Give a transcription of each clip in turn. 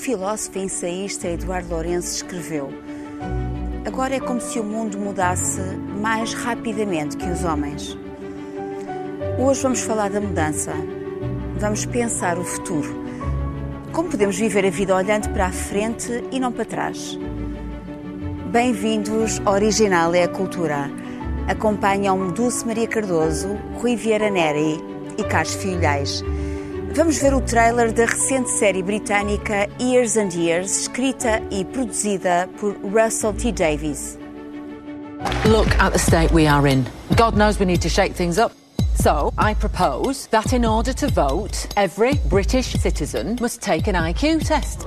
filósofo e ensaísta Eduardo Lourenço escreveu: Agora é como se o mundo mudasse mais rapidamente que os homens. Hoje vamos falar da mudança. Vamos pensar o futuro. Como podemos viver a vida olhando para a frente e não para trás? Bem-vindos ao Original é a Cultura. Acompanham Dulce Maria Cardoso, Rui Vieira Neri e Carlos Filhais. Vamos ver o trailer da recente série britânica Years and Years, escrita e produzida por Russell T. Davies. Look at the state we are in. God knows we need to shake things up. So, I propose that in order to vote, every British citizen must take an IQ test.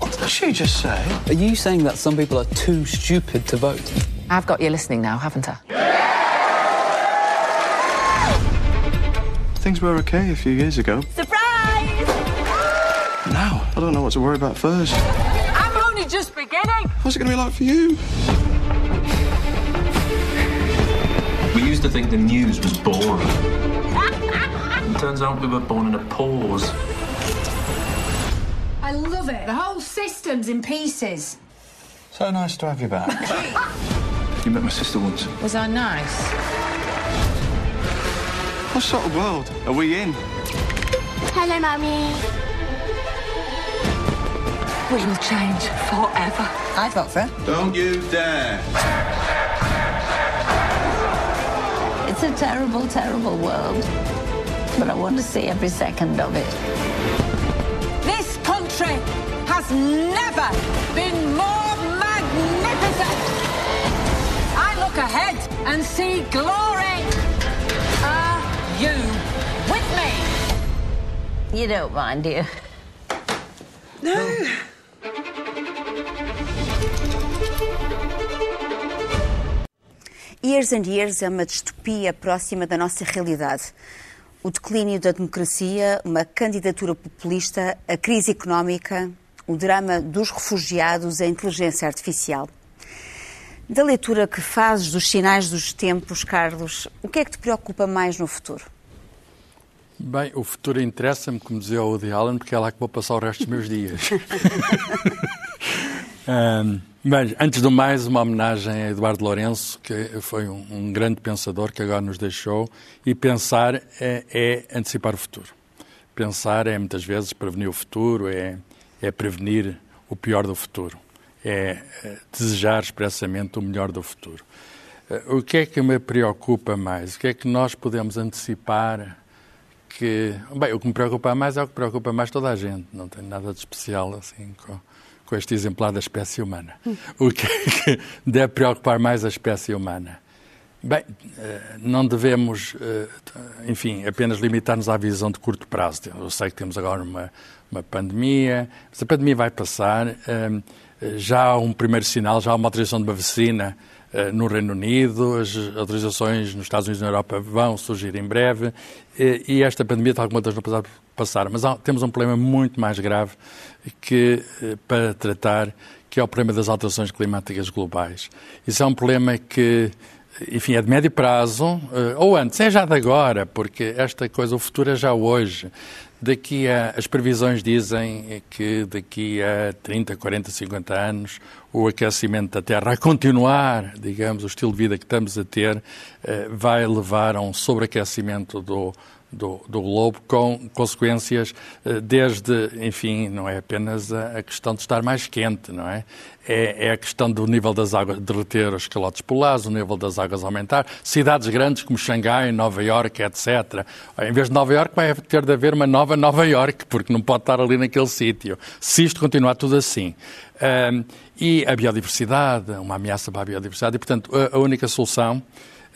What did she just say? Are you saying that some people are too stupid to vote? I've got you listening now, haven't I? Things were okay a few years ago. Surprise! Now, I don't know what to worry about first. I'm only just beginning. What's it going to be like for you? We used to think the news was boring. It turns out we were born in a pause. I love it. The whole system's in pieces. So nice to have you back. you met my sister once. Was I nice? What sort of world are we in? Hello, Mummy. We will change forever. I vote for her. Don't you dare. It's a terrible, terrible world. But I want to see every second of it. This country has never been more magnificent. I look ahead and see glory. You with me? You don't mind, do you? Years and Years é uma distopia próxima da nossa realidade. O declínio da democracia, uma candidatura populista, a crise económica, o drama dos refugiados, a inteligência artificial. Da leitura que fazes dos sinais dos tempos, Carlos, o que é que te preocupa mais no futuro? Bem, o futuro interessa-me, como dizia o Woody Allen, porque é lá que vou passar o resto dos meus dias. um, bem, antes do mais, uma homenagem a Eduardo Lourenço, que foi um, um grande pensador que agora nos deixou. E pensar é, é, antecipar o futuro. Pensar é, muitas vezes, prevenir o futuro, é, é prevenir o pior do futuro. É, é desejar expressamente o melhor do futuro. Uh, o que é que me preocupa mais? O que é que nós podemos antecipar que, bem, o que me preocupa mais é o que preocupa mais toda a gente. Não tem nada de especial assim com, com este exemplar da espécie humana. O que é que deve preocupar mais a espécie humana? Bem, não devemos, enfim, apenas limitar-nos à visão de curto prazo. Eu sei que temos agora uma, uma pandemia, mas a pandemia vai passar. Já há um primeiro sinal, já há uma autorização de uma vacina no Reino Unido, as autorizações nos Estados Unidos e na Europa vão surgir em breve e esta pandemia, tal como outras não passaram. Mas há, temos um problema muito mais grave que, para tratar, que é o problema das alterações climáticas globais. Isso é um problema que, enfim, é de médio prazo, ou antes, é já de agora, porque esta coisa, o futuro é já hoje. Daqui a, as previsões dizem que daqui a 30, 40, 50 anos o aquecimento da Terra a continuar, digamos, o estilo de vida que estamos a ter, vai levar a um sobreaquecimento do, do, do, globo, com consequências desde, enfim, não é apenas a, questão de estar mais quente, não é? É, é a questão do nível das águas derreter os calotes polares, o nível das águas aumentar, cidades grandes como Xangai, Nova Iorque, etc. Em vez de Nova Iorque vai ter de haver uma nova Nova Iorque, porque não pode estar ali naquele sítio, se isto continuar tudo assim. Um, e a biodiversidade, uma ameaça para a biodiversidade, e portanto a, a única solução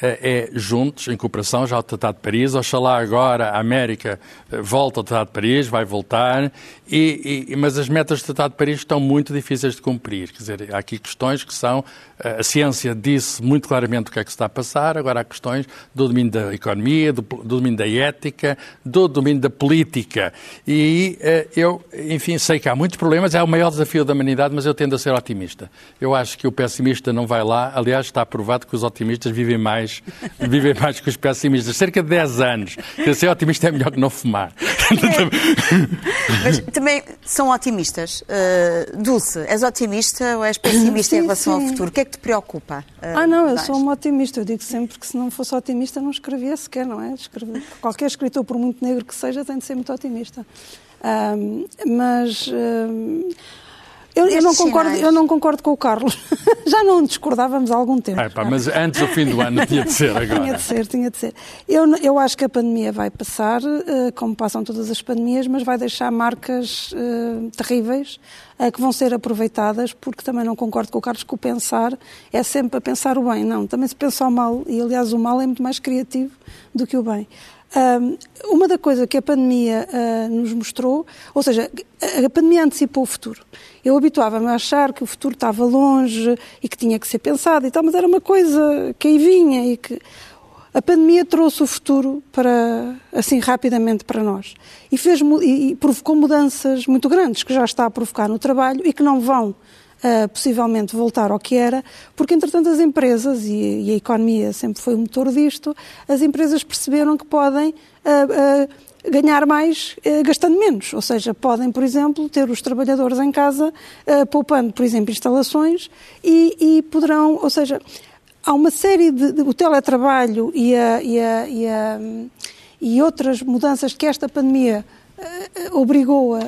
é juntos, em cooperação, já o Tratado de Paris. Oxalá agora a América volta ao Tratado de Paris, vai voltar, e, e, mas as metas do Tratado de Paris estão muito difíceis de cumprir. Quer dizer, há aqui questões que são. A ciência disse muito claramente o que é que se está a passar, agora há questões do domínio da economia, do, do domínio da ética, do domínio da política. E eu, enfim, sei que há muitos problemas, é o maior desafio da humanidade, mas eu tendo a ser otimista. Eu acho que o pessimista não vai lá, aliás, está provado que os otimistas vivem mais mais, vivem mais que os pessimistas. Cerca de 10 anos. Ser otimista é melhor que não fumar. Mas também são otimistas. Uh, Dulce, és otimista ou és pessimista sim, em relação sim. ao futuro? O que é que te preocupa? Uh, Ah, não, eu sou uma otimista. Eu digo sempre que se não fosse otimista não escrevia sequer, não é? Escrever- Qualquer escritor, por muito negro que seja, tem de ser muito otimista. Ahm, mas ahm, eu, eu não concordo, sinais. eu não concordo com o Carlos. Já não discordávamos há algum tempo. Ah, pá, mas antes do fim do ano tinha de ser Tinha agora. de ser, tinha de ser. Eu, eu acho que a pandemia vai passar, eh, como passam todas as pandemias, mas vai deixar marcas eh, terríveis eh, que vão ser aproveitadas, porque também não concordo com o Carlos que o pensar é sempre a pensar o bem. Não, também se pensa o mal, e aliás o mal é muito mais criativo do que o bem. Uma da coisa que a pandemia ah, nos mostrou, ou seja, a, pandemia antecipou o futuro. Eu habituava-me a achar que o futuro estava longe e que tinha que ser pensado e tal, mas era uma coisa que aí vinha e que a pandemia trouxe o futuro para assim rapidamente para nós e fez e provocou mudanças muito grandes que já está a provocar no trabalho e que não vão ah, possivelmente voltar ao que era, porque entretanto as empresas e, e a economia sempre foi o motor disto, as empresas perceberam que podem ah, ah, ganhar mais eh, gastando menos, ou seja, podem, por exemplo, ter os trabalhadores em casa eh, poupando, por exemplo, instalações e, e poderão, ou seja, há uma série de, de- o teletrabalho e, a- e a- e a- e outras mudanças que esta pandemia eh, eh, obrigou a-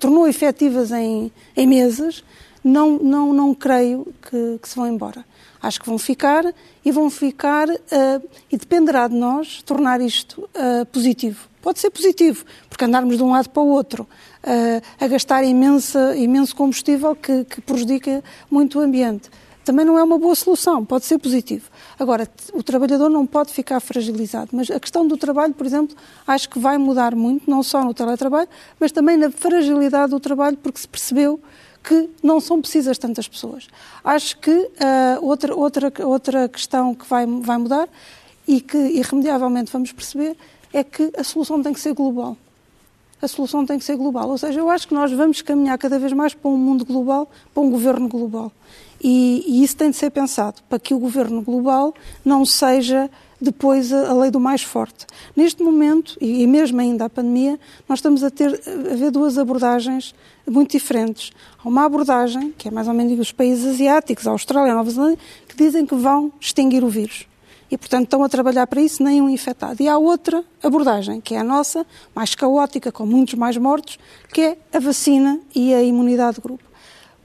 tornou efetivas em, em meses, não, não, não creio que, que se vão embora. Acho que vão ficar e vão ficar eh, e dependerá de nós tornar isto eh, positivo. Pode ser positivo, porque andarmos de um lado para o outro eh, a gastar imenso combustível que, que prejudica muito o ambiente. Também não é uma boa solução, pode ser positivo. Agora, o trabalhador não pode ficar fragilizado, mas a questão do trabalho, por exemplo, acho que vai mudar muito, não só no teletrabalho, mas também na fragilidade do trabalho, porque se percebeu que não são precisas tantas pessoas. Acho que ah, outra, outra, outra questão que vai, vai mudar e que irremediavelmente vamos perceber é que a solução tem que ser global. A solução tem que ser global. Ou seja, eu acho que nós vamos caminhar cada vez mais para um mundo global, para um governo global. E, e isso tem de ser pensado, para que o governo global não seja depois a, a lei do mais forte. Neste momento, e, e mesmo ainda a pandemia, nós estamos a ter a ver duas abordagens muito diferentes. Há uma abordagem, que é mais ou menos os países asiáticos, a Austrália, a Nova Zelândia, que dizem que vão extinguir o vírus. E, portanto, estão a trabalhar para isso, nem um infectado. E há outra abordagem, que é a nossa, mais caótica, com muitos mais mortos, que é a vacina e a imunidade de grupo.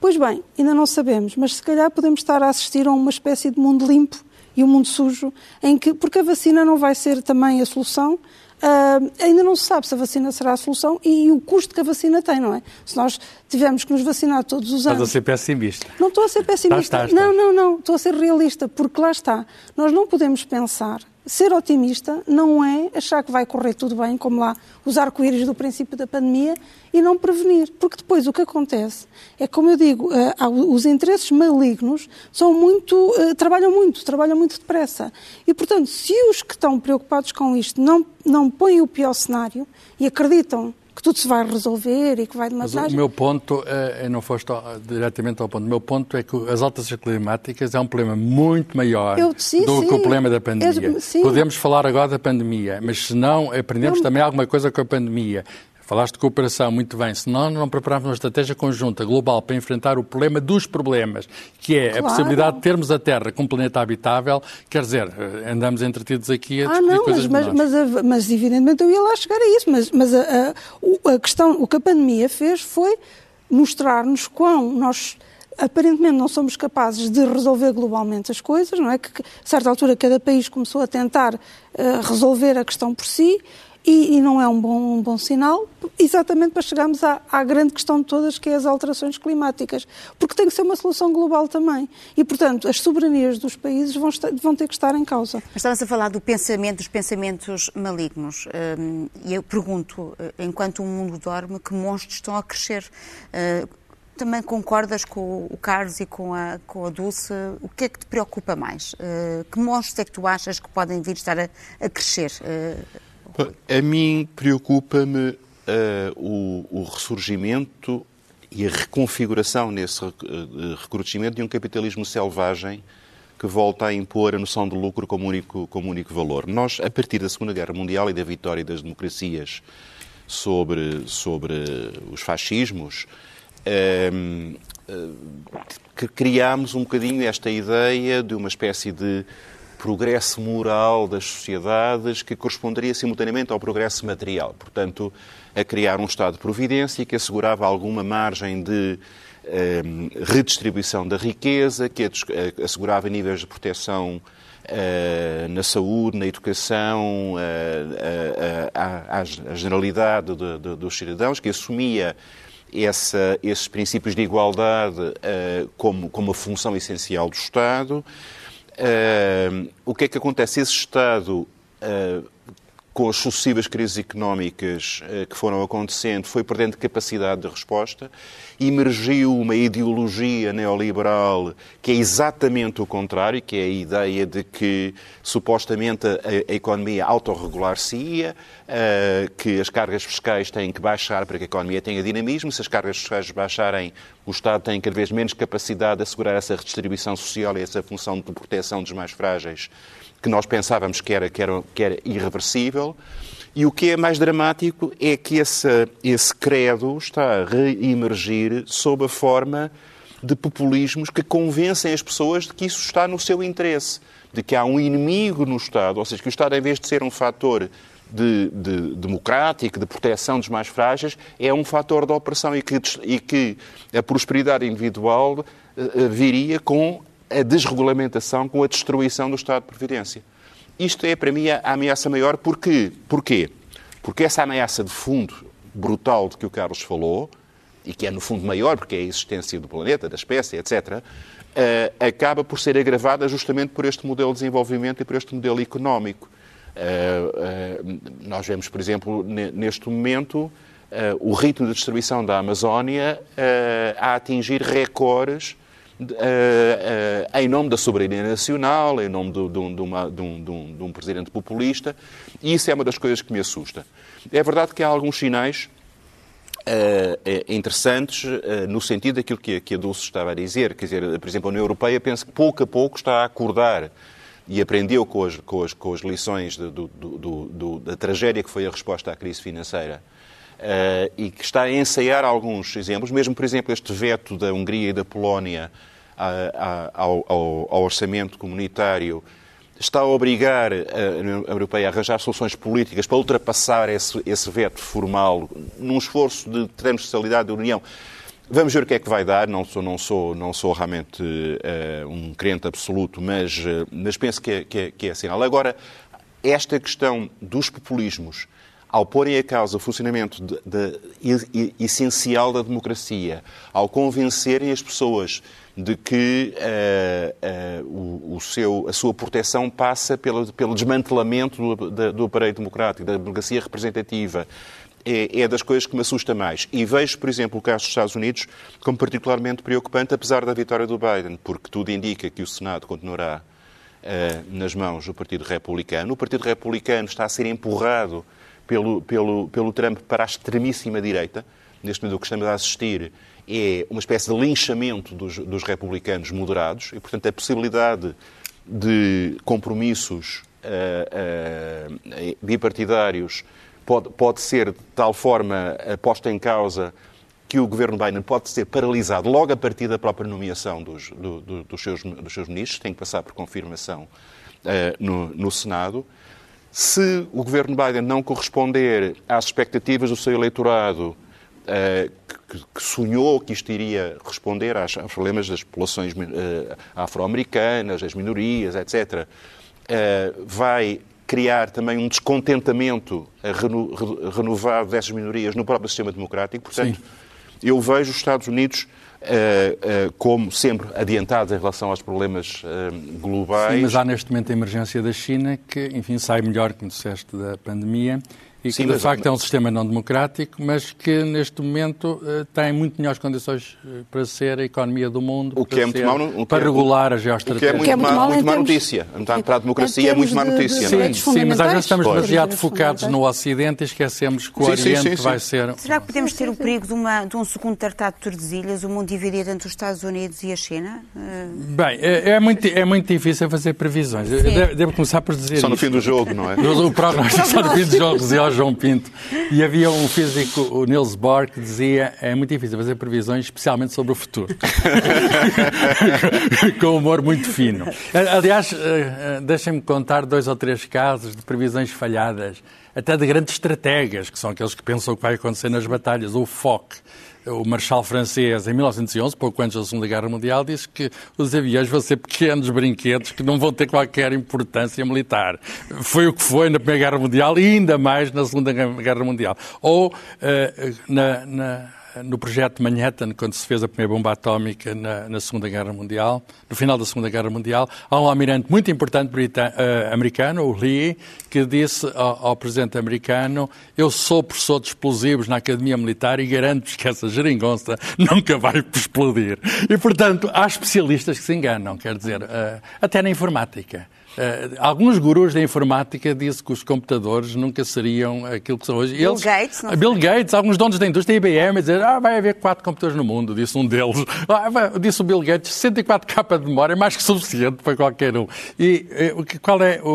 Pois bem, ainda não sabemos, mas se calhar podemos estar a assistir a uma espécie de mundo limpo e um mundo sujo, em que, porque a vacina não vai ser também a solução, ah, ainda não se sabe se a vacina será a solução e, o custo que a vacina tem, não é? Se nós tivermos que nos vacinar todos os Estás a anos. ser pessimista. Não estou a ser pessimista. Estás, estás, não, não, não. Estou a ser realista, porque lá está. Nós não podemos pensar. Ser otimista não é achar que vai correr tudo bem, como lá os arco-íris do princípio da pandemia, e não prevenir. Porque depois o que acontece é, como eu digo, eh, os interesses malignos são muito, eh, trabalham muito, trabalham muito depressa. E, portanto, se os que estão preocupados com isto não, não põem o pior cenário e acreditam que tudo se vai resolver e que vai de Mas o meu ponto, eu não foste diretamente ao ponto, o meu ponto é que as alterações climáticas é um problema muito maior Eu- sim, do sim. que o problema da pandemia. É, sim. Podemos falar agora da pandemia, mas se não aprendemos Não. também alguma coisa com a pandemia. Falaste de cooperação, muito bem. Se nós não prepararmos uma estratégia conjunta, global, para enfrentar o problema dos problemas, que é a Claro. possibilidade de termos a Terra como planeta habitável, quer dizer, eh, andamos entretidos aqui a Ah, discutir não, coisas mas, mas, mas, a- mas evidentemente eu ia lá chegar a isso. Mas, mas a, a- o- a questão, o que a pandemia fez foi mostrar-nos quão nós aparentemente não somos capazes de resolver globalmente as coisas, não é? Que, a certa altura cada país começou a tentar eh, resolver a questão por si e, e não é um bom, um bom sinal, exatamente para chegarmos à, à grande questão de todas, que é as alterações climáticas, porque tem que ser uma solução global também. E, portanto, as soberanias dos países vão, estar- vão ter que estar em causa. Mas Estamos a falar do pensamento, dos pensamentos malignos. Hum, E eu pergunto, eh, enquanto o mundo dorme, que monstros estão a crescer? Eh, Também concordas com o Carlos e com a, com a Dulce? O que é que te preocupa mais? Eh, Que monstros é que tu achas que podem vir estar a, a crescer? Eh, A mim preocupa-me eh, o, o ressurgimento e a reconfiguração nesse eh, recrudescimento de um capitalismo selvagem que volta a impor a noção de lucro como único, como único valor. Nós, a partir da Segunda Guerra Mundial e da vitória das democracias sobre, sobre os fascismos, ehm, que criámos um bocadinho esta ideia de uma espécie de progresso moral das sociedades que corresponderia simultaneamente ao progresso material. Portanto, a criar um Estado de providência que assegurava alguma margem de eh, redistribuição da riqueza, que assegurava níveis de proteção eh, na saúde, na educação, eh, à, à, generalidade de, de, dos cidadãos, que assumia essa, esses princípios de igualdade como, como uma função essencial do Estado. Uh, o que é que acontece? Esse Estado uh, com as sucessivas crises económicas eh, que foram acontecendo, foi perdendo capacidade de resposta, emergiu uma ideologia neoliberal que é exatamente o contrário, que é a ideia de que supostamente a, a economia autorregular-se-ia, uh, que as cargas fiscais têm que baixar para que a economia tenha dinamismo, se as cargas fiscais baixarem, o Estado tem cada vez menos capacidade de assegurar essa redistribuição social e essa função de proteção dos mais frágeis que nós pensávamos que era, que era, que era irreversível. E o que é mais dramático é que esse, esse credo está a reemergir sob a forma de populismos que convencem as pessoas de que isso está no seu interesse, de que há um inimigo no Estado, ou seja, que o Estado, em vez de ser um fator de, de, democrático, de proteção dos mais frágeis, é um fator de opressão e que, e que a prosperidade individual uh, viria com a desregulamentação com a destruição do Estado de Previdência. Isto é, para mim, a ameaça maior. Porquê? Porquê? Porque essa ameaça de fundo brutal de que o Carlos falou, e que é no fundo maior, porque é a existência do planeta, da espécie, etc., eh, acaba por ser agravada justamente por este modelo de desenvolvimento e por este modelo económico. Uh, uh, nós vemos, por exemplo, neste momento, o ritmo de destruição da Amazónia a atingir recordes em nome da soberania nacional, em nome de, um, de, presidente populista, e isso é uma das coisas que me assusta. É verdade que há alguns sinais interessantes no sentido daquilo que, que a Dulce estava a dizer. Quer dizer, por exemplo, a União Europeia penso que pouco a pouco está a acordar e aprendeu com as, com as, com as lições do, do, do, da tragédia que foi a resposta à crise financeira uh, e que está a ensaiar alguns exemplos, mesmo, por exemplo, este veto da Hungria e da Polónia a, a, ao, ao, orçamento comunitário está a obrigar a União Europeia a arranjar soluções políticas para ultrapassar esse, esse veto formal num esforço de transversalidade da União. Vamos ver o que é que vai dar. Não sou, não sou, não sou realmente uh, um crente absoluto, mas, uh, mas penso que é, que, é, que é sinal. Agora, esta questão dos populismos ao porem a causa o funcionamento de, de, de, essencial da democracia, ao convencerem as pessoas de que uh, uh, o, o, seu, a sua proteção passa pelo, pelo desmantelamento do, do, aparelho democrático, da democracia representativa, é, é, das coisas que me assusta mais. E vejo, por exemplo, o caso dos Estados Unidos como particularmente preocupante, apesar da vitória do Biden, porque tudo indica que o Senado continuará uh, nas mãos do Partido Republicano. O Partido Republicano está a ser empurrado pelo, pelo, pelo Trump para a extremíssima direita. Neste momento, o que estamos a assistir é uma espécie de linchamento dos, dos republicanos moderados e, portanto, a possibilidade de compromissos uh, uh, bipartidários pode, pode ser de tal forma posta em causa que o governo Biden pode ser paralisado logo a partir da própria nomeação dos, do, do, dos, seus, dos seus ministros, tem que passar por confirmação uh, no, no Senado. Se o governo Biden não corresponder às expectativas do seu eleitorado, uh, que, que, sonhou que isto iria responder aos, aos problemas das populações uh, afro-americanas, das minorias, etc., eh, vai criar também um descontentamento reno, renovado dessas minorias no próprio sistema democrático. Portanto, Sim. eu vejo os Estados Unidos Uh, uh, como sempre adiantados em relação aos problemas uh, globais. Sim, mas há neste momento a emergência da China que, enfim, sai melhor, como disseste, da pandemia e Sim, que de mas- facto é um sistema não democrático, mas que neste momento eh, tem muito melhores condições eh, para ser a economia do mundo, O que para, é muito ser- mau, no- o que para é- regular a O que é geoestratégia. muito, Que é muito má, em muito má notícia. Para a em democracia é muito má de- notícia. de não é? direitos Sim, sim, mas às vezes estamos Pois. demasiado focados no Ocidente e esquecemos que o Sim, Oriente sim, sim. vai ser. Será que podemos ter o perigo de, uma- de um segundo tratado de Tordesilhas, o mundo dividido entre os Estados Unidos e a China? Eh, Bem, é, é muito, é muito difícil fazer previsões. Devo, devo começar por dizer Só no isto. fim do jogo, não é? O o prognóstico só no fim do jogo, João Pinto. E havia um físico, o Niels Bohr, que dizia é muito difícil fazer previsões, especialmente sobre o futuro. Com humor muito fino. Aliás, eh, eh, deixem-me contar dois ou três casos de previsões falhadas, até de grandes estrategas, que são aqueles que pensam o que vai acontecer nas batalhas. O Foch, o marechal francês, em 1911, pouco antes da Segunda Guerra Mundial, disse que os aviões vão ser pequenos brinquedos que não vão ter qualquer importância militar. Foi o que foi na Primeira Guerra Mundial e ainda mais na Segunda Guerra Mundial. Ou eh, na- na no projeto Manhattan, quando se fez a primeira bomba atómica na, na Segunda Guerra Mundial, no final da Segunda Guerra Mundial, há um almirante muito importante eh, americano, o Lee, que disse ao, ao presidente americano: Eu sou professor de explosivos na Academia Militar e garanto-vos que essa geringonça nunca vai explodir. E, portanto, há especialistas que se enganam, quer dizer, eh, até na informática. Eh, alguns gurus da informática dizem que os computadores nunca seriam aquilo que são hoje. Bill Eles- Gates, não Bill Gates, alguns donos da indústria, IBM, dizer ah, vai haver quatro computadores no mundo, disse um deles. Ah, vai- disse o Bill Gates, 64 capa de memória é mais que suficiente para qualquer um. E eh, qual é, o,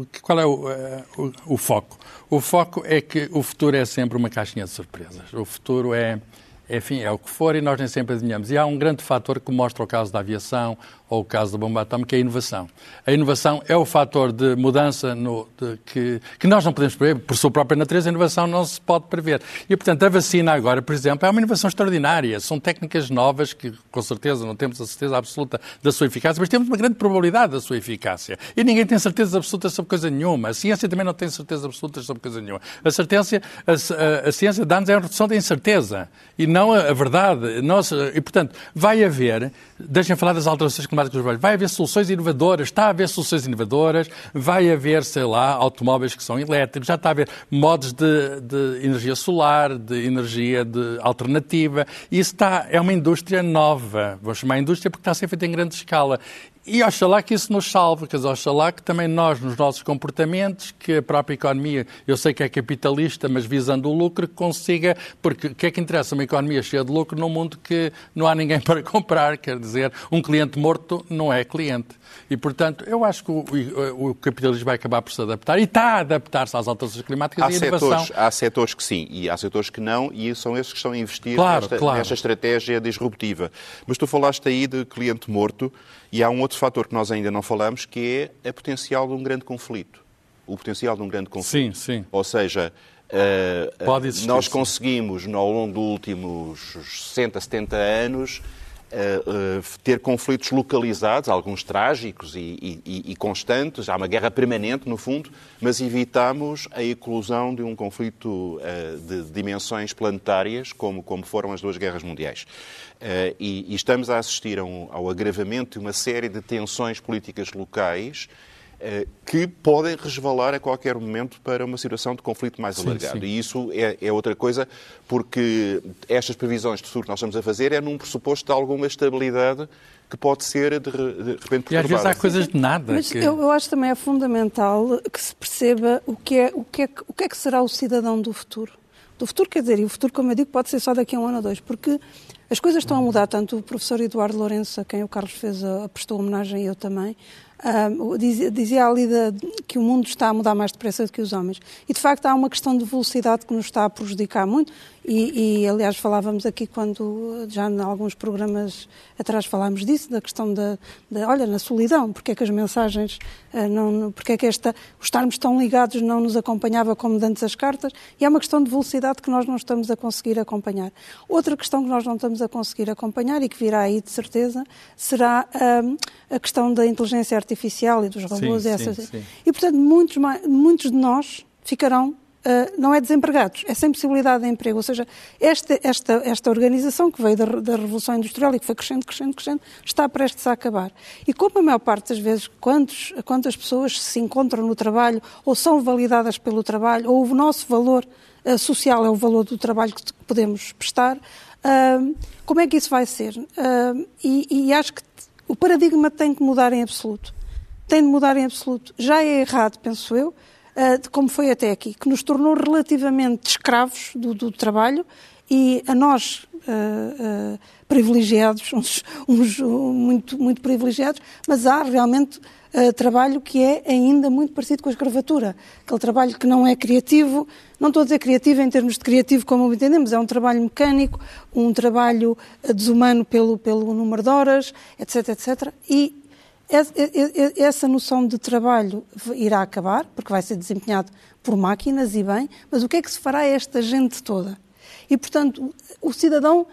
o- qual é o, eh, o- o foco? O foco é que o futuro é sempre uma caixinha de surpresas. O futuro é, enfim, é o que for e nós nem sempre adivinhamos. E há um grande fator que mostra o caso da aviação ou o caso da bomba atómica, é a inovação. A inovação é o fator de mudança no- de- que, que nós não podemos prever. Por sua própria natureza, a inovação não se pode prever. E, portanto, a vacina agora, por exemplo, é uma inovação extraordinária. São técnicas novas que, com certeza, não temos a certeza absoluta da sua eficácia, mas temos uma grande probabilidade da sua eficácia. E ninguém tem certeza absoluta sobre coisa nenhuma. A ciência também não tem certeza absoluta sobre coisa nenhuma. A, certeza, a, a- a ciência dá-nos é a redução da incerteza e não a, a verdade. Nós, e, portanto, vai haver, deixem falar das alterações climáticas globais, vai haver soluções inovadoras, está a haver soluções inovadoras, vai haver, sei lá, automóveis que são elétricos, já está a haver modos de, de energia solar, de energia de alternativa. Isso está, é uma indústria nova, vou chamar indústria porque está a ser feita em grande escala. E oxalá que isso nos salve, quer dizer, oxalá que também nós, nos nossos comportamentos, que a própria economia, eu sei que é capitalista, mas visando o lucro, consiga, porque o que é que interessa uma economia cheia de lucro num mundo que não há ninguém para comprar, quer dizer, um cliente morto não é cliente. E, portanto, eu acho que o, o- o capitalismo vai acabar por se adaptar e está a adaptar-se às alterações climáticas Há e a inovação. setores, há setores que sim e há setores que não, e são esses que estão a investir Claro, nesta, claro. nesta estratégia disruptiva. Mas tu falaste aí de cliente morto, e há um outro fator que nós ainda não falamos, que é a potencial de um grande conflito. O potencial de um grande conflito. Sim, sim. Ou seja, Pode existir, nós conseguimos, ao longo dos últimos 60, 70 anos, eh, ter conflitos localizados, alguns trágicos e, e- e- constantes. Há uma guerra permanente, no fundo, mas evitamos a eclosão de um conflito eh, de dimensões planetárias, como, como foram as duas guerras mundiais. E, e estamos a assistir a um- ao agravamento de uma série de tensões políticas locais que podem resvalar a qualquer momento para uma situação de conflito mais Sim, alargado. sim. E isso é, é outra coisa, porque estas previsões de futuro que nós estamos a fazer é num pressuposto de alguma estabilidade que pode ser de, de repente E às vezes perturbada. há coisas de nada. Mas que- eu, eu acho também é fundamental que se perceba o que, é, o, que é, o que é que será o cidadão do futuro. Do futuro, quer dizer, e o futuro, como eu digo, pode ser só daqui a um ano ou dois, porque as coisas estão a mudar. Tanto o professor Eduardo Lourenço, a quem o Carlos fez a, prestou homenagem, e eu também, dizia, ali que o mundo está a mudar mais depressa do que os homens. E, de facto, há uma questão de velocidade que nos está a prejudicar muito. E, e, aliás, falávamos aqui quando, já em alguns programas atrás falámos disso, da questão da, da olha, na solidão, porque é que as mensagens, ah, não, porque é que esta, os estarmos tão ligados não nos acompanhava como dantes as cartas, e é uma questão de velocidade que nós não estamos a conseguir acompanhar. Outra questão que nós não estamos a conseguir acompanhar e que virá aí de certeza, será ah, a questão da inteligência artificial e dos robôs. Sim, e essas, sim, sim. e, portanto, muitos, muitos de nós ficarão Uh, não é desempregados, é sem possibilidade de emprego. Ou seja, esta, esta, esta organização que veio da, da, Revolução Industrial e que foi crescendo, crescendo, crescendo, está prestes a acabar. E como a maior parte das vezes, quantos, quantas pessoas se encontram no trabalho ou são validadas pelo trabalho, ou o nosso valor uh, social é o valor do trabalho que podemos prestar, uh, como é que isso vai ser? E, e acho que o paradigma tem que mudar em absoluto. Tem de mudar em absoluto. Já é errado, penso eu, uh, de como foi até aqui, que nos tornou relativamente escravos do, do trabalho e a nós, uh, uh, privilegiados, uns, uns, muito, muito privilegiados, mas há realmente trabalho que é ainda muito parecido com a escravatura. Aquele trabalho que não é criativo, não estou a dizer criativo em termos de criativo como entendemos, é um trabalho mecânico, um trabalho desumano pelo, pelo número de horas, etc, etc. E essa noção de trabalho irá acabar, porque vai ser desempenhado por máquinas e bem, mas o que é que se fará a esta gente toda? E, portanto, o cidadão,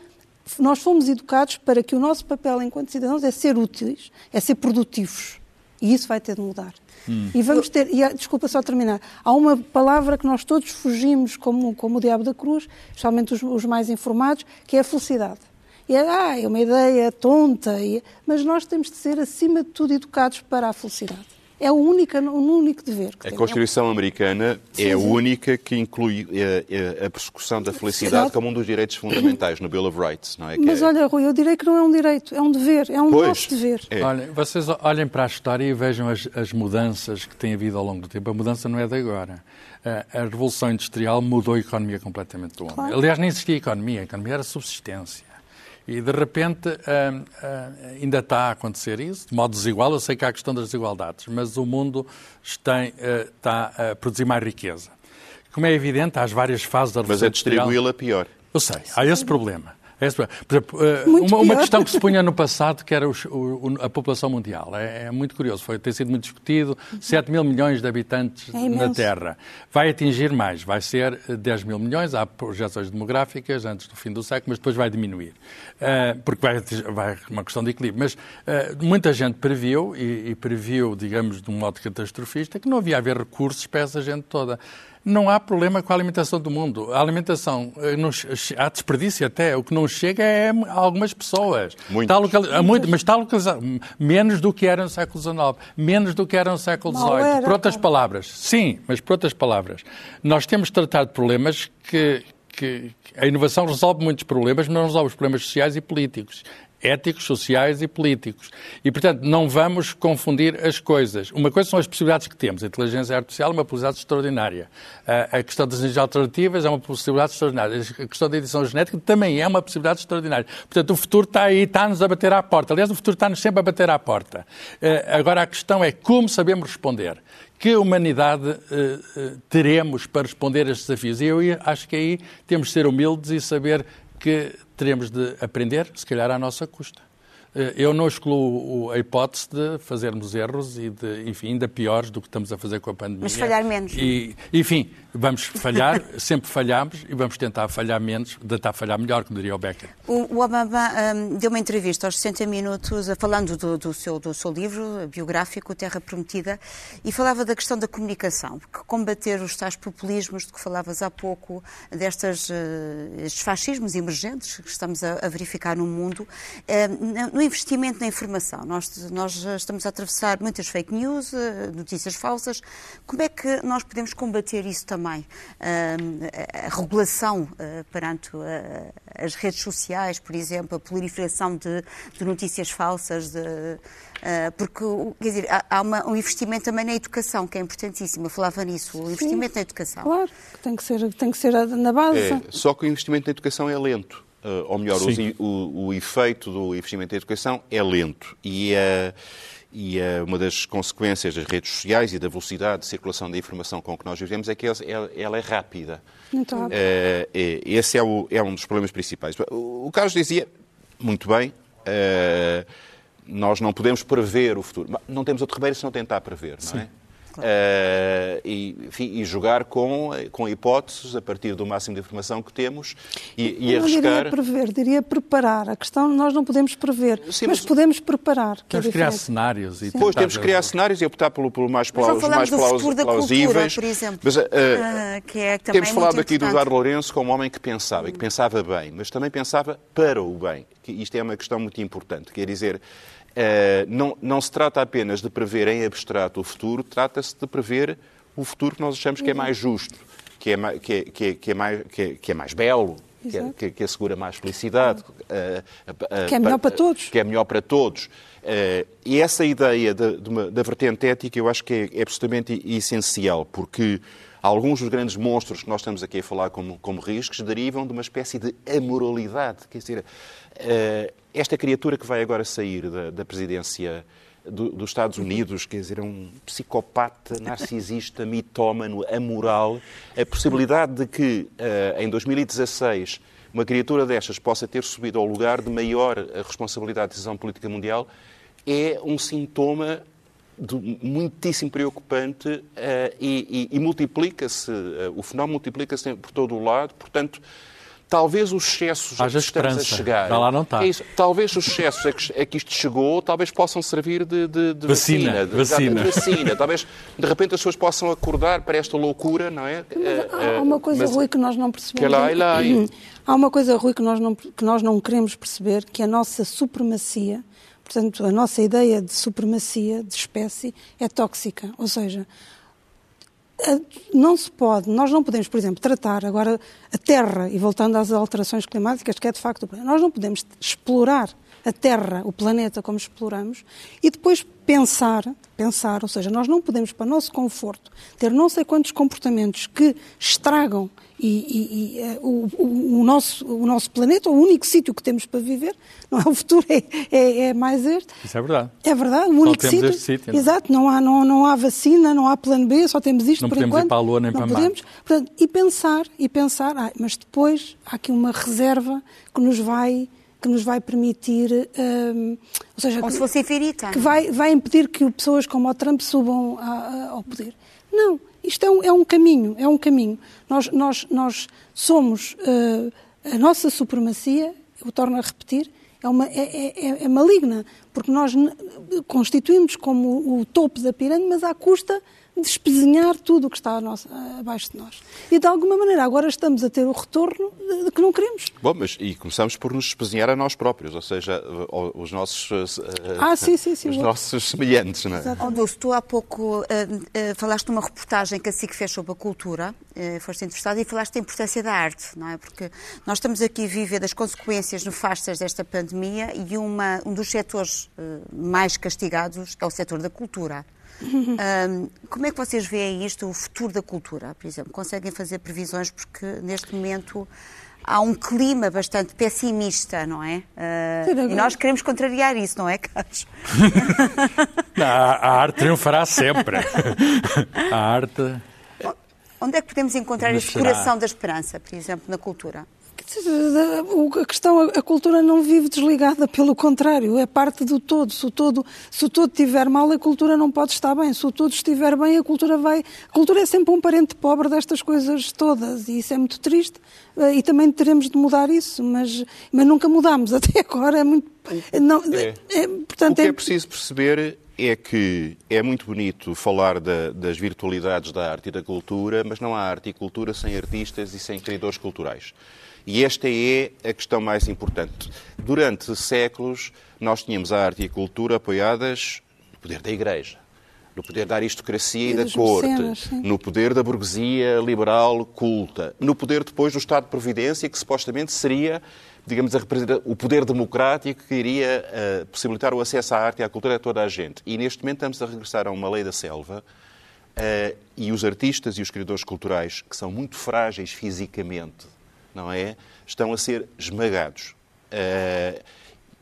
nós fomos educados para que o nosso papel enquanto cidadãos é ser úteis, é ser produtivos. E isso vai ter de mudar. Hum. E vamos ter, e, desculpa só terminar, há uma palavra que nós todos fugimos como, como o diabo da cruz, especialmente os, os mais informados, que é a felicidade. E é, ah, é uma ideia tonta, e, mas nós temos de ser, acima de tudo, educados para a felicidade. É o único, o único dever que A Constituição americana sim, é a única que inclui a, eh, eh, a persecução da felicidade como um dos direitos fundamentais no Bill of Rights, não é? Mas é... olha, Rui, eu direi que não é um direito, é um dever, é um pois, nosso dever. É. Olhem, vocês olhem para a história e vejam as, as, mudanças que tem havido ao longo do tempo. A mudança não é de agora. A, a Revolução Industrial mudou a economia completamente do homem. Claro. Aliás, nem existia economia, a economia era subsistência. E, de repente, uh, uh, ainda está a acontecer isso, de modo desigual. Eu sei que há a questão das desigualdades, mas o mundo está, uh, está a produzir mais riqueza. Como é evidente, há as várias fases da Revolução Mas é distribuí-la pior. Eu sei, há esse problema. É por exemplo, eh, uma, uma, questão que se punha no passado, que era o, o, a população mundial. É, é, muito curioso, foi, tem sido muito discutido. 7 mil milhões de habitantes é na Terra. Vai atingir mais, vai ser 10 mil milhões. Há projeções demográficas antes do fim do século, mas depois vai diminuir. Uh, porque vai, vai uma questão de equilíbrio. Mas uh, muita gente previu, e, e previu, digamos, de um modo catastrofista, que não havia haver recursos para essa gente toda não há problema com a alimentação do mundo. A alimentação, eh, não, há desperdício até. O que não chega é a algumas pessoas. Está muito, mas está localizado. Menos do que era no século XIX. Menos do que era no século XVIII. Por outras palavras. Sim, mas por outras palavras. Nós temos de tratar de problemas que, que a inovação resolve muitos problemas, mas não resolve os problemas sociais e políticos éticos, sociais e políticos. E, portanto, não vamos confundir as coisas. Uma coisa são as possibilidades que temos. A inteligência artificial é uma possibilidade extraordinária. A questão das energias alternativas é uma possibilidade extraordinária. A questão da edição genética também é uma possibilidade extraordinária. Portanto, o futuro está aí, está-nos a bater à porta. Aliás, o futuro está-nos sempre a bater à porta. Agora, a questão é como sabemos responder que humanidade uh, teremos para responder a estes desafios. E eu acho que aí temos de ser humildes e saber que teremos de aprender, se calhar à nossa custa. Eh, eu não excluo a hipótese de fazermos erros e de, enfim, ainda piores do que estamos a fazer com a pandemia. Mas falhar menos. E, enfim, vamos falhar, sempre falhamos e vamos tentar falhar menos, tentar falhar melhor, como diria o Becker. O, o Obama um, deu uma entrevista aos 60 minutos falando do, do, seu, do seu livro biográfico, Terra Prometida, e falava da questão da comunicação, que combater os tais populismos de que falavas há pouco, destes uh, fascismos emergentes que estamos a, a verificar no mundo, uh, no investimento na informação. Nós, nós estamos a atravessar muitas fake news, uh, notícias falsas. Como é que nós podemos combater isso também? a regulação eh, perante eh, as redes sociais, por exemplo, a proliferação de, de notícias falsas, de, eh, porque quer dizer, há uma, um investimento também na educação, que é importantíssimo. Eu falava nisso, o investimento Sim, na educação. Claro, tem que ser, tem que ser na base. É, só que o investimento na educação é lento. Uh, ou melhor, o, o, o, efeito do investimento na educação é lento. E uh, e uh, uma das consequências das redes sociais e da velocidade de circulação da informação com que nós vivemos é que ela é rápida. Rápido. Uh, esse é, o, é, um dos problemas principais. O Carlos dizia, muito bem, uh, nós não podemos prever o futuro. Não temos outro remédio se não tentar prever, não é? Uh, e, enfim, e, jogar com, com hipóteses a partir do máximo de informação que temos e, e eu arriscar. Não diria prever, diria preparar. A questão nós não podemos prever, Sim, mas, mas, podemos preparar. Temos que criar cenários. E depois temos que criar cenários e optar pelo, pelo mais, plaus, mais plaus, plausíveis. Cultura, por exemplo, mas, uh, uh, que é temos falado aqui do Eduardo Lourenço como um homem que pensava, e que pensava bem, mas também pensava para o bem. Que isto é uma questão muito importante. Quer dizer, não, não, se trata apenas de prever em abstrato o futuro, trata-se de prever o futuro que nós achamos que é mais justo, que é, que é, que é, que é mais, que é, que é mais belo, que, que, assegura mais felicidade. Uh, uh, que é melhor para todos. Que é melhor para todos. e essa ideia de, de uma, da vertente ética eu acho que é, é absolutamente essencial, porque alguns dos grandes monstros que nós estamos aqui a falar como, como riscos derivam de uma espécie de amoralidade. Quer dizer, esta criatura que vai agora sair da, da presidência do, dos Estados Unidos, quer dizer, é um psicopata, narcisista, mitómano, amoral, a possibilidade de que uh, em 2016 uma criatura destas possa ter subido ao lugar de maior responsabilidade de decisão política mundial é um sintoma muitíssimo preocupante uh, e, e, e multiplica-se, uh, o fenómeno multiplica-se por todo o lado, portanto, talvez os excessos Haja a que estamos a chegar... lá não está. É isso, talvez os excessos a que, a que, isto chegou, talvez possam servir de, de, de vacina. Vacina. De, vacina. talvez, de repente, as pessoas possam acordar para esta loucura, não é? Há uma coisa, mas, Rui, que nós não percebemos. Que lá, lá, Há uma coisa, Rui, que nós, não, que nós não queremos perceber, que a nossa supremacia Portanto, a nossa ideia de supremacia de espécie é tóxica. Ou seja, não se pode, nós não podemos, por exemplo, tratar agora a Terra, e voltando às alterações climáticas, que é de facto o problema, nós não podemos explorar a Terra, o planeta como exploramos, e depois pensar, pensar, ou seja, nós não podemos, para o nosso conforto, ter não sei quantos comportamentos que estragam e, e, e uh, o, o, nosso, o nosso planeta, o único sítio que temos para viver, não é o futuro, é, é, é mais este. Isso é verdade. É verdade, o só único sítio. sítio não? É? Exato, não há, não, não há vacina, não há plano B, só temos isto não por enquanto. Não podemos ir para a Lua nem não para podemos. Portanto, e pensar, e pensar, ah, mas depois há aqui uma reserva que nos vai que nos vai permitir, um, ou seja, como que, se fosse infinita. Que vai, vai impedir que pessoas como o Trump subam a, a, ao poder. Não, isto é um, é um caminho, é um caminho. Nós, nós, nós somos, uh, a nossa supremacia, eu torno a repetir, é, uma, é, é, é maligna, porque nós constituímos como o topo da pirâmide, mas à custa despezinhar tudo o que está nosso, abaixo de nós. E de alguma maneira agora estamos a ter o retorno de, de que não queremos. Bom, mas e começamos por nos despezinhar a nós próprios, ou seja, os nossos, ah, sim, sim, sim, os nossos semelhantes. Não é? Dulce, tu há pouco uh, uh, falaste numa reportagem que a SIC fez sobre a cultura, uh, foste interessado e falaste da importância da arte, não é? Porque nós estamos aqui a viver das consequências nefastas desta pandemia e uma, um dos setores mais castigados é o setor da cultura. Um, como é que vocês veem isto, o futuro da cultura, por exemplo? Conseguem fazer previsões porque neste momento há um clima bastante pessimista, não é? Uh, e nós queremos contrariar isso, não é, Carlos? a, arte triunfará sempre. a arte. Onde é que podemos encontrar esse coração da esperança, por exemplo, na cultura? A questão, a cultura não vive desligada, pelo contrário, é parte do todo. Se o todo, se o todo estiver mal, a cultura não pode estar bem. Se o todo estiver bem, a cultura vai. A cultura é sempre um parente pobre destas coisas todas e isso é muito triste eh, e também teremos de mudar isso, mas, mas nunca mudamos até agora. É muito. Não, é. É, portanto, o que é, é preciso perceber é que é muito bonito falar da, das virtualidades da arte e da cultura, mas não há arte e cultura sem artistas e sem criadores culturais. E esta é a questão mais importante. Durante séculos, nós tínhamos a arte e a cultura apoiadas no poder da Igreja, no poder da aristocracia e, da corte, mecenas, no poder da burguesia liberal culta, no poder depois do Estado de Providência, que supostamente seria, digamos, o poder democrático que iria uh, possibilitar o acesso à arte e à cultura a toda a gente. E neste momento estamos a regressar a uma lei da selva uh, e os artistas e os criadores culturais, que são muito frágeis fisicamente, não é? Estão a ser esmagados. Uh,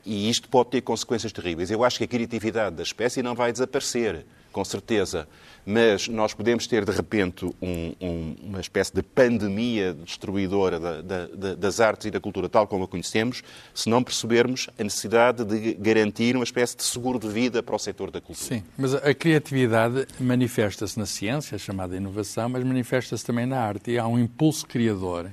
e isto pode ter consequências terríveis. Eu acho que a criatividade da espécie não vai desaparecer, com certeza. Mas nós podemos ter, de repente, um, um, uma espécie de pandemia destruidora da, da, das artes e da cultura, tal como a conhecemos, se não percebermos a necessidade de garantir uma espécie de seguro de vida para o setor da cultura. Sim, mas a criatividade manifesta-se na ciência, chamada inovação, mas manifesta-se também na arte. E há um impulso criador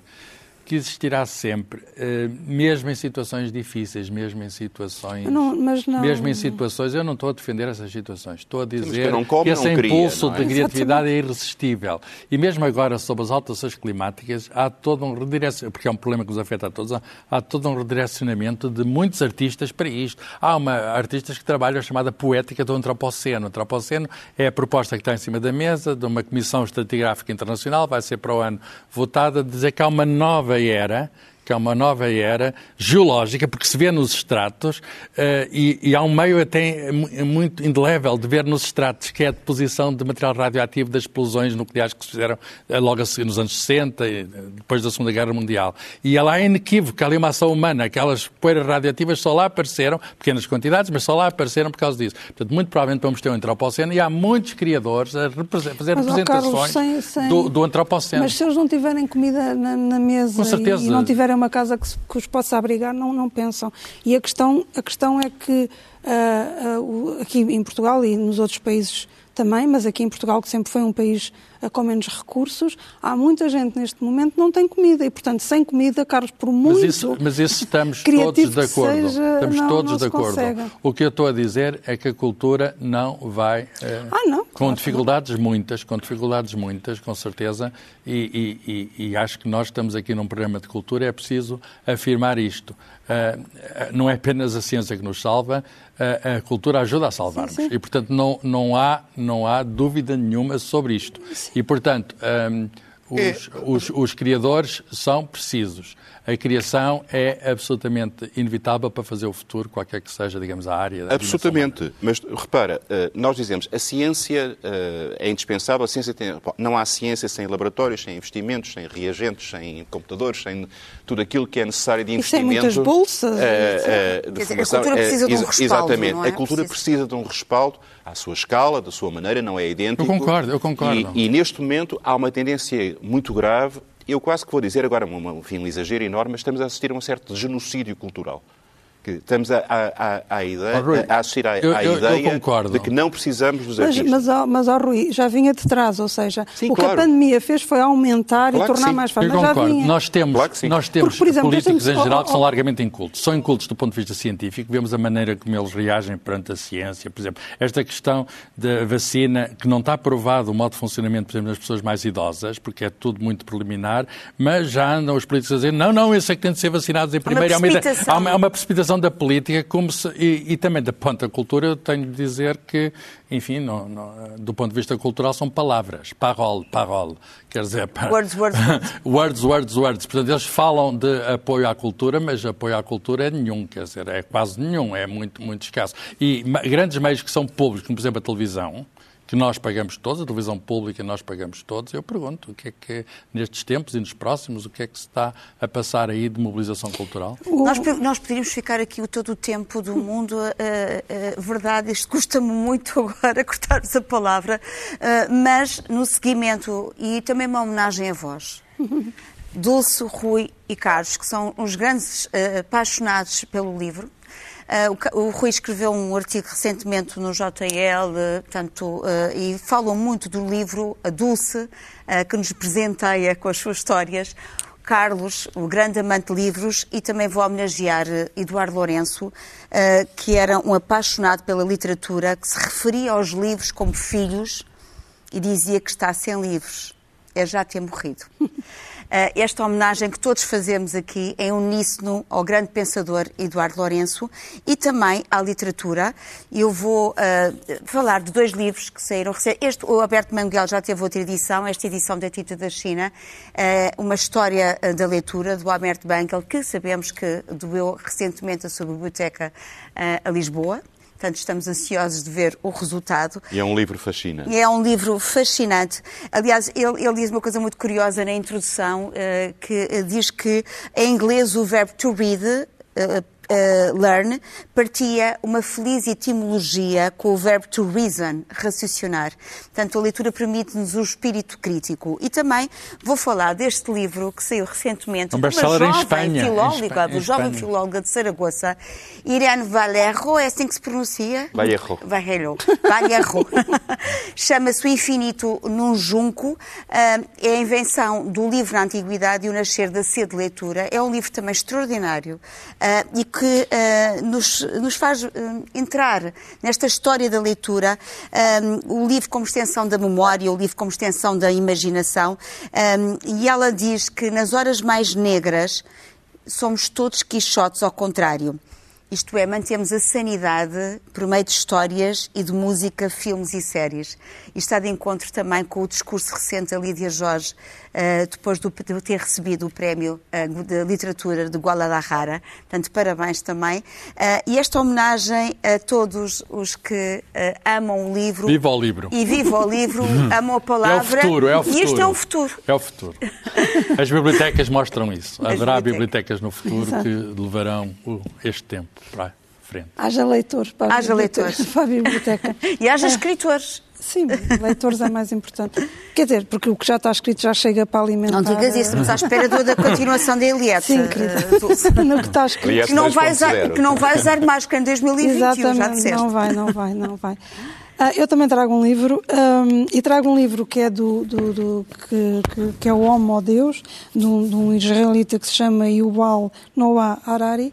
que existirá sempre, eh, mesmo em situações difíceis, mesmo em situações. Não, mas não... Mesmo em situações. Eu não estou a defender essas situações. Estou a dizer Sim, come, que esse cria, impulso é? de criatividade é irresistível. E mesmo agora, sob as alterações climáticas, há todo um redirecionamento, porque é um problema que nos afeta a todos, há todo um redirecionamento de muitos artistas para isto. Há uma, artistas que trabalham a chamada poética do antropoceno. O antropoceno é a proposta que está em cima da mesa de uma Comissão Estratigráfica Internacional, vai ser para o ano votada, de dizer que há uma nova era que é uma nova era geológica, porque se vê nos estratos, uh, e, e, há um meio até muito indelével de ver nos estratos, que é a deposição de material radioativo das explosões nucleares que se fizeram uh, logo assim, nos anos 60, e, depois da Segunda Guerra Mundial. E ela é inequívoca, ali é uma ação humana, aquelas poeiras radioativas só lá apareceram, pequenas quantidades, mas só lá apareceram por causa disso. Portanto, muito provavelmente vamos ter um antropoceno, e há muitos criadores a fazer mas, representações Carlos, sem, sem... Do, do, antropoceno. Mas se eles não tiverem comida na, na mesa Com certeza. e não tiverem uma casa que, que, os possa abrigar, não, não pensam. E a questão, a questão é que uh, uh, aqui em Portugal e nos outros países também, mas aqui em Portugal, que sempre foi um país uh, com menos recursos, há muita gente neste momento que não tem comida e, portanto, sem comida, Carlos, por muito Mas isso, mas isso estamos todos de acordo. Seja, estamos não, todos não de acordo. Consegue. O que eu estou a dizer é que a cultura não vai... ah, não, com claro dificuldades muitas, com dificuldades muitas, com certeza, e, e, e, acho que nós estamos aqui num programa de cultura, é preciso afirmar isto. Uh, não é apenas a ciência que nos salva, uh, a cultura ajuda a salvar-nos. E, portanto, não, não, há, não há dúvida nenhuma sobre isto. Sim. E, portanto, um, os, é... os, os criadores são precisos a criação é absolutamente inevitável para fazer o futuro, qualquer que seja, digamos, a área. Da absolutamente. Mas repara, eh, nós dizemos a ciência eh, é indispensável, a ciência tem, não há ciência sem laboratórios, sem investimentos, sem reagentes, sem computadores, sem tudo aquilo que é necessário de investimento. E sem muitas bolsas. Uh, de formação. A cultura precisa de um respaldo. Exatamente. É? A cultura precisa de um respaldo à sua escala, da sua maneira, não é idêntico. Eu concordo, eu concordo. E, e neste momento há uma tendência muito grave eu quase que vou dizer agora, enfim, um exagero enorme, mas estamos a assistir a um certo genocídio cultural. Que estamos a, a, a, ideia, a assistir à, eu, eu, ideia eu de que não precisamos dos mas, artistas. Mas, ó, mas ó, Rui, já vinha de trás, ou seja, sim, o claro. que a pandemia fez foi aumentar claro e tornar sim. mais fácil. Eu mas concordo. Já vinha. Nós temos, claro nós temos Porque, por exemplo, políticos em oh, geral oh, que são oh. largamente incultos. São incultos do ponto de vista científico, vemos a maneira como eles reagem perante a ciência. Por exemplo, esta questão da vacina, que não está provado o modo de funcionamento, por exemplo, nas pessoas mais idosas, porque é tudo muito preliminar, mas já andam os políticos a dizer não, não, esse é que tem de ser vacinados em primeiro. Há uma precipitação. Há uma, há da política, como se, e, e também da ponta cultura, eu tenho de dizer que, enfim, não, não, do ponto de vista cultural, são palavras. Parole, parole. Quer dizer, words, words, words. words, words, words. Portanto, eles falam de apoio à cultura, mas apoio à cultura é nenhum, quer dizer, é quase nenhum, é muito, muito escasso. E grandes meios que são públicos, como por exemplo a televisão, que nós pagamos todos, a televisão pública nós pagamos todos, eu pergunto o que é que, nestes tempos e nos próximos, o que é que se está a passar aí de mobilização cultural? Nós, nós poderíamos ficar aqui o todo o tempo do mundo, uh, uh, verdade, isto custa-me muito agora cortar-vos a palavra, uh, mas no seguimento, e também uma homenagem a vós, Dulce, Rui e Carlos, que são os grandes apaixonados pelo livro, Uh, o, o, Rui escreveu um artigo recentemente no JL, uh, uh, e falam muito do livro A Dulce, que nos presenteia com as suas histórias. Carlos, o grande amante de livros, e também vou homenagear Eduardo Lourenço, que era um apaixonado pela literatura, que se referia aos livros como filhos e dizia que está sem livros. É já ter morrido. esta homenagem que todos fazemos aqui em uníssono ao grande pensador Eduardo Lourenço e também à literatura. Eu vou uh, falar de dois livros que saíram Este, o Alberto Manguel já teve outra edição, esta edição da Tita da China, uh, uma história da leitura do Alberto Manguel, que sabemos que doeu recentemente a sua biblioteca uh, a Lisboa. Portanto, estamos ansiosos de ver o resultado. E é um livro fascinante. É um livro fascinante. Aliás, ele, ele diz uma coisa muito curiosa na introdução, uh, que diz que em inglês o verbo to read uh, uh, learn, partia uma feliz etimologia com o verbo to reason, raciocinar. Portanto, a leitura permite-nos o espírito crítico. E também vou falar deste livro que saiu recentemente Um de uma jovem Espanha, em filóloga, Espanha, do em jovem filóloga de Saragoça, Irene Vallejo, é assim que se pronuncia? Vallejo. Vallejo. Vallejo. Chama-se O Infinito num Junco. Ah, é a invenção do livro na Antiguidade e o nascer da sede de leitura. É um livro também extraordinário ah, e que ah, nos, nos faz ah, entrar nesta história da leitura. Ah, o livro como extensão da memória, o livro como extensão da imaginação. Ah, e ela diz que nas horas mais negras somos todos quixotes ao contrário. Isto é, mantemos a sanidade por meio de histórias e de música, filmes e séries. E está de encontro também com o discurso recente da Lídia Jorge, eh, depois do- de ter recebido o prémio eh, de literatura de Guadalajara. Portanto, parabéns também. Eh, e esta homenagem a todos os que eh, amam o livro. Viva o livro. E viva o livro, amam a palavra. É o futuro, é o futuro. E este é o futuro. É o futuro. As bibliotecas mostram isso. As Haverá bibliotecas. bibliotecas no futuro Exato. que levarão este tempo para a frente. Haja leitores para a Haja biblioteca- leitores. Para a biblioteca. E haja É. escritores. Sim, leitores é mais importante. Quer dizer, porque o que já está escrito já chega para alimentar. Não digas isso, estamos à espera do- da continuação da Eliette. Sim, querida. eh, Dulce. no que está escrito. Que não, vai usar, 2.0. que não vai usar máscara em 2021, já Exatamente, disseste. não vai, não vai, não vai. Ah, eu também trago um livro, hum, e trago um livro que é do, do- do- que, que- que é o Homo Deus, de um, de um israelita que se chama Yuval Noah Harari,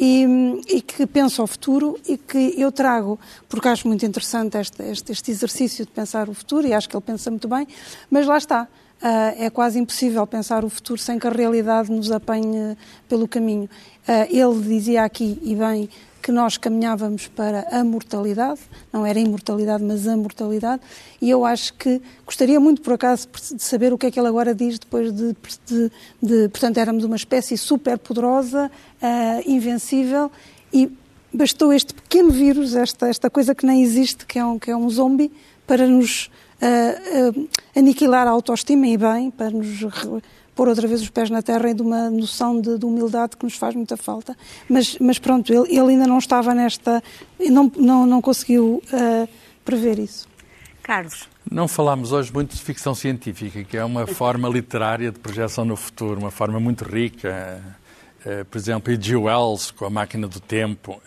e, e que pensa o futuro e que eu trago, porque acho muito interessante este, este, este exercício de pensar o futuro, e acho que ele pensa muito bem, mas lá está. Ah, é quase impossível pensar o futuro sem que a realidade nos apanhe pelo caminho. Ah, ele dizia aqui, e bem, que nós caminhávamos para a mortalidade, não era imortalidade, mas a mortalidade, e eu acho que gostaria muito, por acaso, de saber o que é que ele agora diz depois de, de, de portanto, éramos uma espécie super poderosa, ah, invencível, e bastou este pequeno vírus, esta, esta coisa que nem existe, que é um, que é um zombie, para nos ah, ah, aniquilar a autoestima e bem, para nos pôr outra vez os pés na terra e de uma noção de, de humildade que nos faz muita falta. Mas, mas pronto, ele, ele ainda não estava nesta, não, não, não conseguiu ah, prever isso. Carlos, Não falámos hoje muito de ficção científica, que é uma forma literária de projeção no futuro, uma forma muito rica. Eh, Por exemplo, E.G. Wells com a máquina do tempo.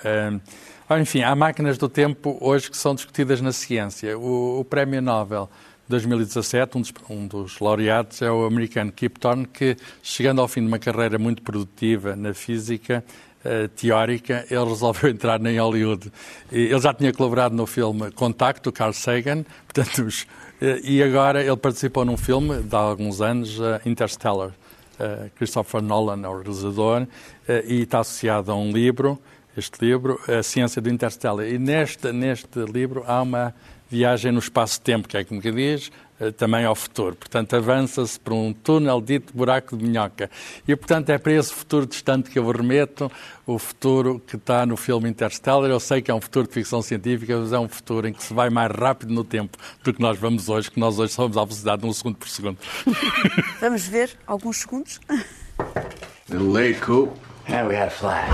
Ora, Enfim, há máquinas do tempo hoje que são discutidas na ciência. O, o Prémio Nobel 2017, um dos, um dos laureados é o americano Kip Thorne, que, chegando ao fim de uma carreira muito produtiva na física, eh, teórica, ele resolveu entrar em Hollywood. Ele já tinha colaborado no filme Contacto, Carl Sagan, portanto, eh, e agora ele participou num filme de há alguns anos, eh, Interstellar. Christopher Nolan é o realizador e está associado a um livro, este livro, A Ciência do Interstellar. E neste, neste livro há uma viagem no espaço-tempo, que é como que diz, eh, também ao futuro. Portanto, avança-se por um túnel dito buraco de minhoca. E, portanto, é para esse futuro distante que eu remeto, o futuro que está no filme Interstellar. Eu sei que é um futuro de ficção científica, mas é um futuro em que se vai mais rápido no tempo do que nós vamos hoje, que nós hoje somos à velocidade de um segundo por segundo. vamos ver alguns segundos. Little late, Coop. Yeah, we had a flat.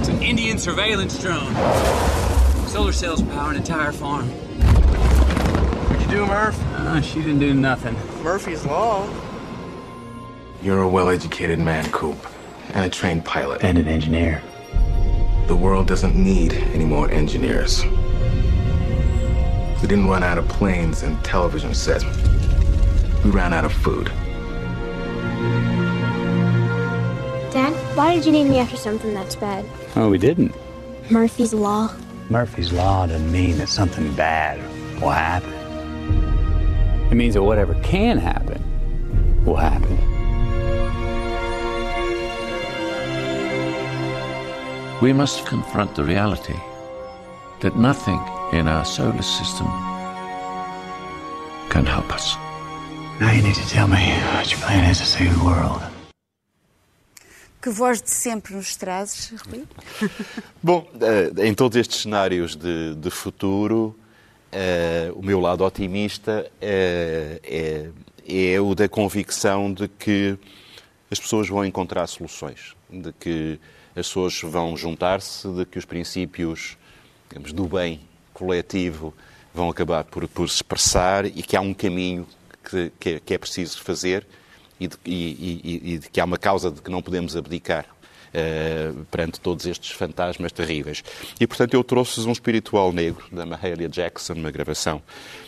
It's an Indian surveillance drone. Solar cells power an entire farm. What'd you do, Murph? Uh, she didn't do nothing. Murphy's Law. You're a well-educated man, Coop, and a trained pilot. And an engineer. The world doesn't need any more engineers. We didn't run out of planes and television sets. We ran out of food. Dad, why did you name me after something that's bad? Oh, we didn't. Murphy's Law. Murphy's Law doesn't mean that something bad will happen. It means that whatever can happen will happen. We must confront the reality that nothing in our solar system can help us. Now you need to tell me what your plan is to save the world. Que voz de sempre nos trazes, Rui? Bom, eh, em todos estes cenários de, de futuro, eh, o meu lado otimista eh, é, é o da convicção de que as pessoas vão encontrar soluções, de que as pessoas vão juntar-se, de que os princípios digamos, do bem coletivo vão acabar por, por se expressar e que há um caminho que, que, é, que é preciso fazer e de, e, e, e de que há uma causa de que não podemos abdicar. Uh, perante todos estes fantasmas terríveis. E, portanto, eu trouxe um espiritual negro da Mahalia Jackson, uma gravação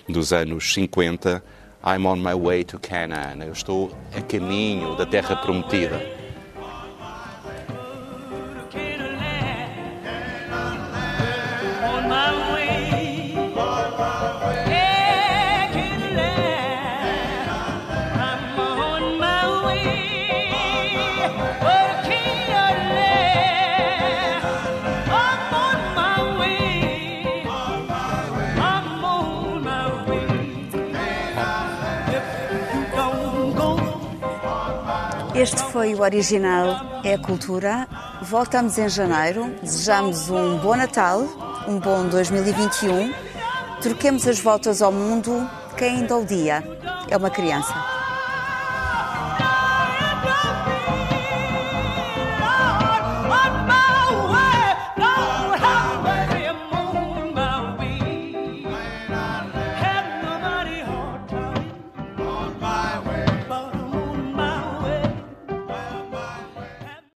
dos anos 50, I'm on my way to Canaan. Eu estou a caminho da terra prometida. Este foi o original É a Cultura. Voltamos em janeiro. Desejamos um bom Natal, um bom 2021. Troquemos as voltas ao mundo. Quem ainda o dia é uma criança.